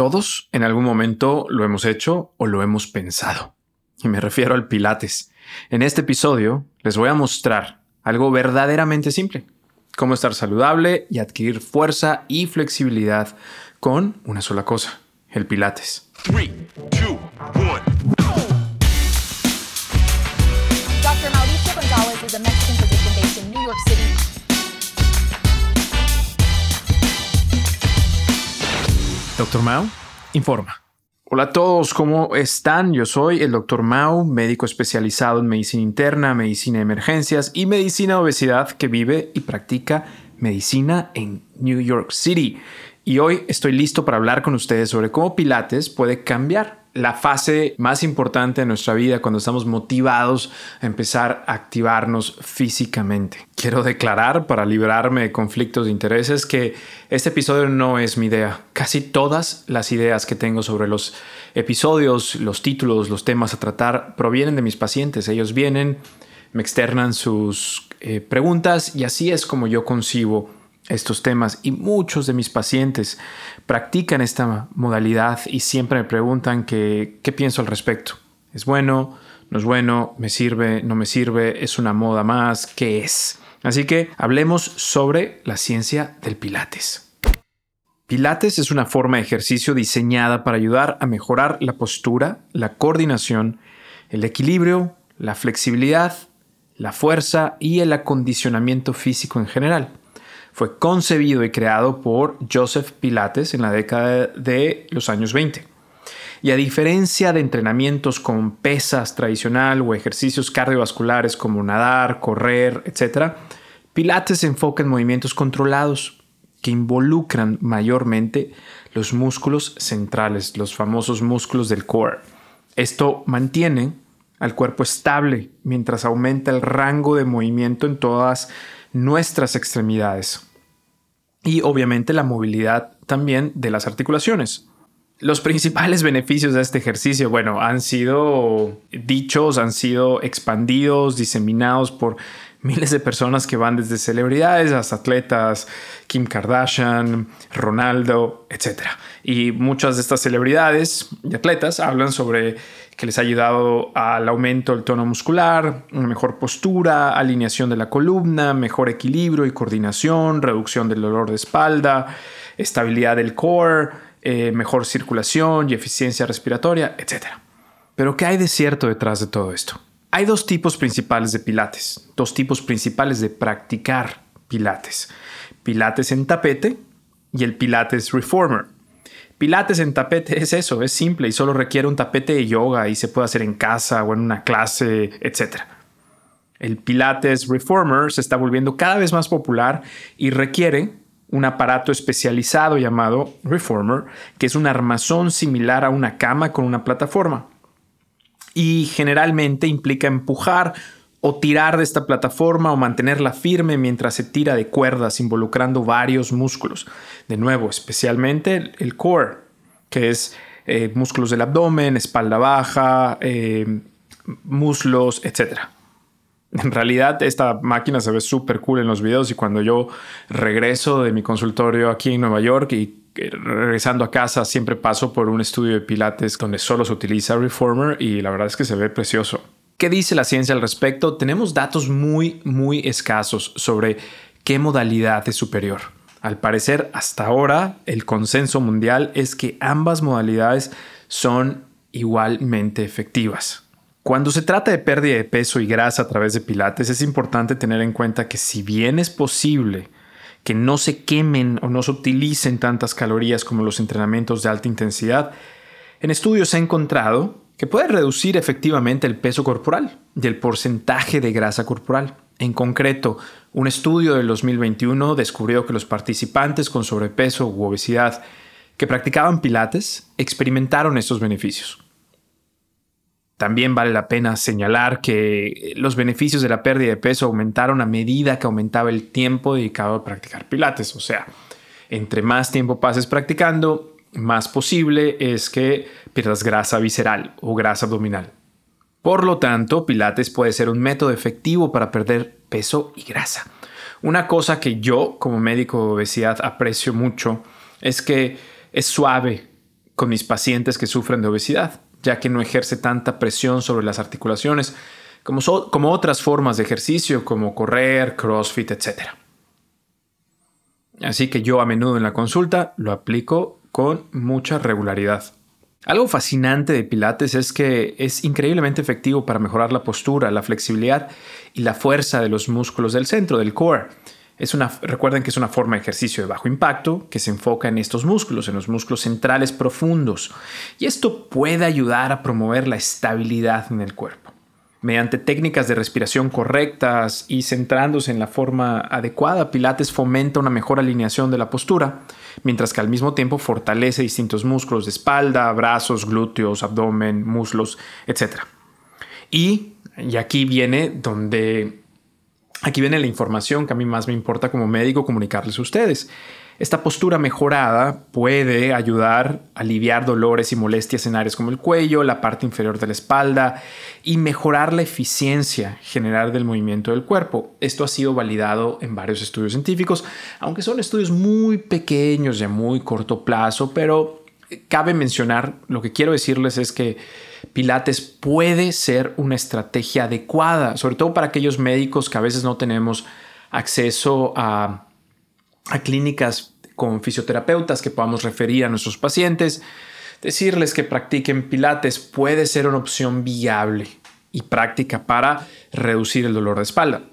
Todos en algún momento lo hemos hecho o lo hemos pensado. Y me refiero al Pilates. En este episodio les voy a mostrar algo verdaderamente simple. Cómo estar saludable y adquirir fuerza y flexibilidad con una sola cosa, el Pilates. Doctor Mao informa. Hola a todos, ¿cómo están? Yo soy el Dr. Mao, médico especializado en medicina interna, medicina de emergencias y medicina de obesidad que vive y practica medicina en New York City. Y hoy estoy listo para hablar con ustedes sobre cómo Pilates puede cambiar la fase más importante de nuestra vida cuando estamos motivados a empezar a activarnos físicamente. Quiero declarar para librarme de conflictos de intereses que este episodio no es mi idea. Casi todas las ideas que tengo sobre los episodios, los títulos, los temas a tratar provienen de mis pacientes. Ellos vienen, me externan sus eh, preguntas y así es como yo concibo estos temas y muchos de mis pacientes practican esta modalidad y siempre me preguntan qué pienso al respecto. ¿Es bueno? ¿No es bueno? ¿Me sirve? ¿No me sirve? ¿Es una moda más? ¿Qué es? Así que hablemos sobre la ciencia del Pilates. Pilates es una forma de ejercicio diseñada para ayudar a mejorar la postura, la coordinación, el equilibrio, la flexibilidad, la fuerza y el acondicionamiento físico en general fue concebido y creado por Joseph Pilates en la década de los años 20. Y a diferencia de entrenamientos con pesas tradicional o ejercicios cardiovasculares como nadar, correr, etc., Pilates se enfoca en movimientos controlados que involucran mayormente los músculos centrales, los famosos músculos del core. Esto mantiene al cuerpo estable mientras aumenta el rango de movimiento en todas nuestras extremidades y obviamente la movilidad también de las articulaciones. Los principales beneficios de este ejercicio, bueno, han sido dichos, han sido expandidos, diseminados por miles de personas que van desde celebridades hasta atletas, Kim Kardashian, Ronaldo, etc. Y muchas de estas celebridades y atletas hablan sobre que les ha ayudado al aumento del tono muscular, una mejor postura, alineación de la columna, mejor equilibrio y coordinación, reducción del dolor de espalda, estabilidad del core, eh, mejor circulación y eficiencia respiratoria, etc. Pero ¿qué hay de cierto detrás de todo esto? Hay dos tipos principales de pilates, dos tipos principales de practicar pilates. Pilates en tapete y el pilates reformer. Pilates en tapete es eso, es simple y solo requiere un tapete de yoga y se puede hacer en casa o en una clase, etc. El Pilates Reformer se está volviendo cada vez más popular y requiere un aparato especializado llamado Reformer, que es un armazón similar a una cama con una plataforma. Y generalmente implica empujar o tirar de esta plataforma o mantenerla firme mientras se tira de cuerdas involucrando varios músculos. De nuevo, especialmente el, core, que es eh, músculos del abdomen, espalda baja, eh, muslos, etc. En realidad esta máquina se ve súper cool en los videos y cuando yo regreso de mi consultorio aquí en Nueva York y regresando a casa siempre paso por un estudio de pilates donde solo se utiliza Reformer y la verdad es que se ve precioso. ¿Qué dice la ciencia al respecto? Tenemos datos muy, muy escasos sobre qué modalidad es superior. Al parecer, hasta ahora, el consenso mundial es que ambas modalidades son igualmente efectivas. Cuando se trata de pérdida de peso y grasa a través de pilates, es importante tener en cuenta que si bien es posible que no se quemen o no se utilicen tantas calorías como los entrenamientos de alta intensidad, en estudios se ha encontrado que puede reducir efectivamente el peso corporal y el porcentaje de grasa corporal. En concreto, un estudio del 2021 descubrió que los participantes con sobrepeso u obesidad que practicaban pilates experimentaron estos beneficios. También vale la pena señalar que los beneficios de la pérdida de peso aumentaron a medida que aumentaba el tiempo dedicado a practicar pilates. O sea, entre más tiempo pases practicando, más posible es que pierdas grasa visceral o grasa abdominal. Por lo tanto, Pilates puede ser un método efectivo para perder peso y grasa. Una cosa que yo como médico de obesidad aprecio mucho es que es suave con mis pacientes que sufren de obesidad, ya que no ejerce tanta presión sobre las articulaciones como, como otras formas de ejercicio como correr, crossfit, etc. Así que yo a menudo en la consulta lo aplico con mucha regularidad. Algo fascinante de Pilates es que es increíblemente efectivo para mejorar la postura, la flexibilidad y la fuerza de los músculos del centro, del core. Es una, recuerden que es una forma de ejercicio de bajo impacto que se enfoca en estos músculos, en los músculos centrales profundos. Y esto puede ayudar a promover la estabilidad en el cuerpo. Mediante técnicas de respiración correctas y centrándose en la forma adecuada, Pilates fomenta una mejor alineación de la postura, mientras que al mismo tiempo fortalece distintos músculos de espalda, brazos, glúteos, abdomen, muslos, etc. Y, y aquí viene donde aquí viene la información que a mí más me importa como médico comunicarles a ustedes. Esta postura mejorada puede ayudar a aliviar dolores y molestias en áreas como el cuello, la parte inferior de la espalda y mejorar la eficiencia general del movimiento del cuerpo. Esto ha sido validado en varios estudios científicos, aunque son estudios muy pequeños y a muy corto plazo, pero cabe mencionar, lo que quiero decirles es que Pilates puede ser una estrategia adecuada, sobre todo para aquellos médicos que a veces no tenemos acceso a clínicas con fisioterapeutas que podamos referir a nuestros pacientes. Decirles que practiquen pilates puede ser una opción viable y práctica para reducir el dolor de espalda.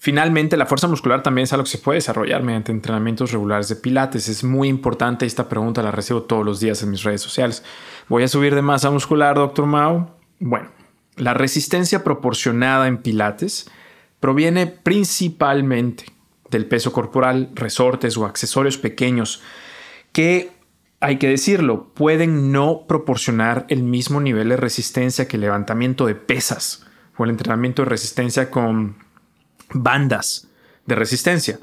Finalmente, la fuerza muscular también es algo que se puede desarrollar mediante entrenamientos regulares de pilates. Es muy importante esta pregunta, la recibo todos los días en mis redes sociales. ¿Voy a subir de masa muscular, doctor Mao? Bueno, la resistencia proporcionada en pilates proviene principalmente del peso corporal, resortes o accesorios pequeños que, hay que decirlo, pueden no proporcionar el mismo nivel de resistencia que el levantamiento de pesas o el entrenamiento de resistencia con bandas de resistencia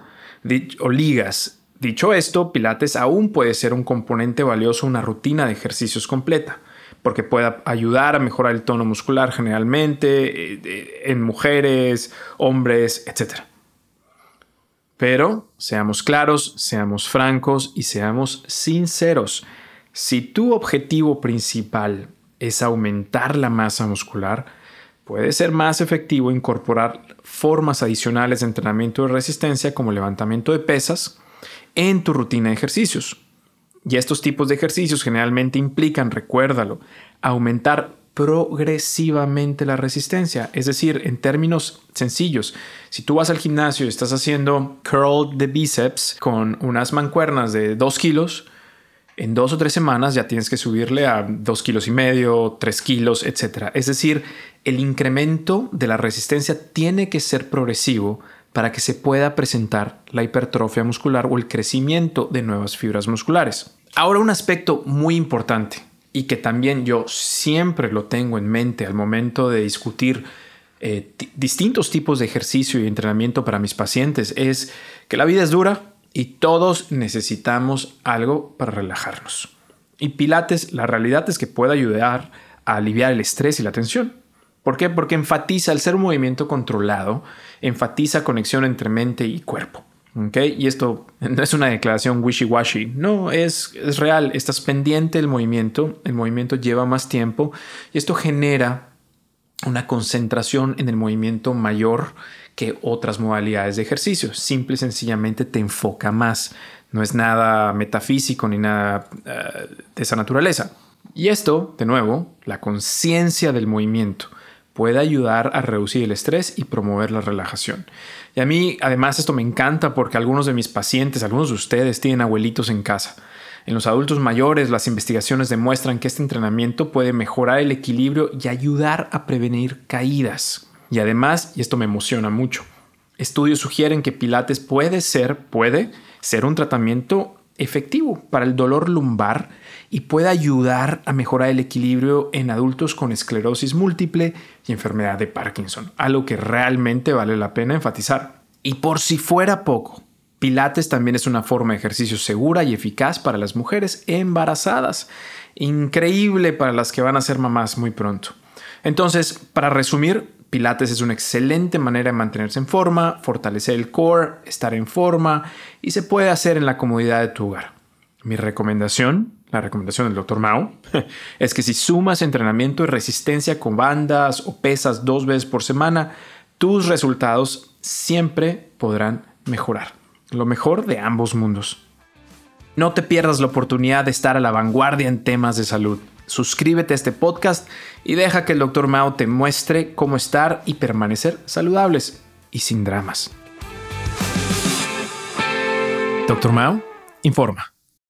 o ligas. Dicho esto, Pilates aún puede ser un componente valioso una rutina de ejercicios completa, porque puede ayudar a mejorar el tono muscular generalmente eh, en mujeres, hombres, etc. Pero seamos claros, seamos francos y seamos sinceros. Si tu objetivo principal es aumentar la masa muscular, puede ser más efectivo incorporar formas adicionales de entrenamiento de resistencia como levantamiento de pesas en tu rutina de ejercicios. Y estos tipos de ejercicios generalmente implican, recuérdalo, aumentar progresivamente la resistencia. Es decir, en términos sencillos, si tú vas al gimnasio y estás haciendo curl de bíceps con unas mancuernas de 2 kilos, en dos o tres semanas ya tienes que subirle a 2 kilos y medio, 3 kilos, etc. Es decir, el incremento de la resistencia tiene que ser progresivo para que se pueda presentar la hipertrofia muscular o el crecimiento de nuevas fibras musculares. Ahora un aspecto muy importante y que también yo siempre lo tengo en mente al momento de discutir eh, distintos tipos de ejercicio y entrenamiento para mis pacientes es que la vida es dura y todos necesitamos algo para relajarnos. Y Pilates, la realidad es que puede ayudar a aliviar el estrés y la tensión. ¿Por qué? Porque enfatiza, al ser un movimiento controlado, enfatiza conexión entre mente y cuerpo. Y esto no es una declaración wishy-washy, no, es, es real, estás pendiente del movimiento, el movimiento lleva más tiempo y esto genera una concentración en el movimiento mayor que otras modalidades de ejercicio. Simple y sencillamente te enfoca más. No es nada metafísico ni nada eh, de esa naturaleza. Y esto, de nuevo, la conciencia del movimiento puede ayudar a reducir el estrés y promover la relajación. Y a mí, además, esto me encanta porque algunos de mis pacientes, algunos de ustedes tienen abuelitos en casa. En los adultos mayores, las investigaciones demuestran que este entrenamiento puede mejorar el equilibrio y ayudar a prevenir caídas. Y además, y esto me emociona mucho, estudios sugieren que Pilates puede ser, puede ser un tratamiento efectivo para el dolor lumbar y puede ayudar a mejorar el equilibrio en adultos con esclerosis múltiple y enfermedad de Parkinson, algo que realmente vale la pena enfatizar. Y por si fuera poco, Pilates también es una forma de ejercicio segura y eficaz para las mujeres embarazadas, increíble para las que van a ser mamás muy pronto. Entonces, para resumir, Pilates es una excelente manera de mantenerse en forma, fortalecer el core, estar en forma y se puede hacer en la comodidad de tu hogar. Mi recomendación la recomendación del Dr. Mao, es que si sumas entrenamiento y resistencia con bandas o pesas dos veces por semana, tus resultados siempre podrán mejorar. Lo mejor de ambos mundos. No te pierdas la oportunidad de estar a la vanguardia en temas de salud. Suscríbete a este podcast y deja que el Dr. Mao te muestre cómo estar y permanecer saludables y sin dramas. Dr. Mao informa.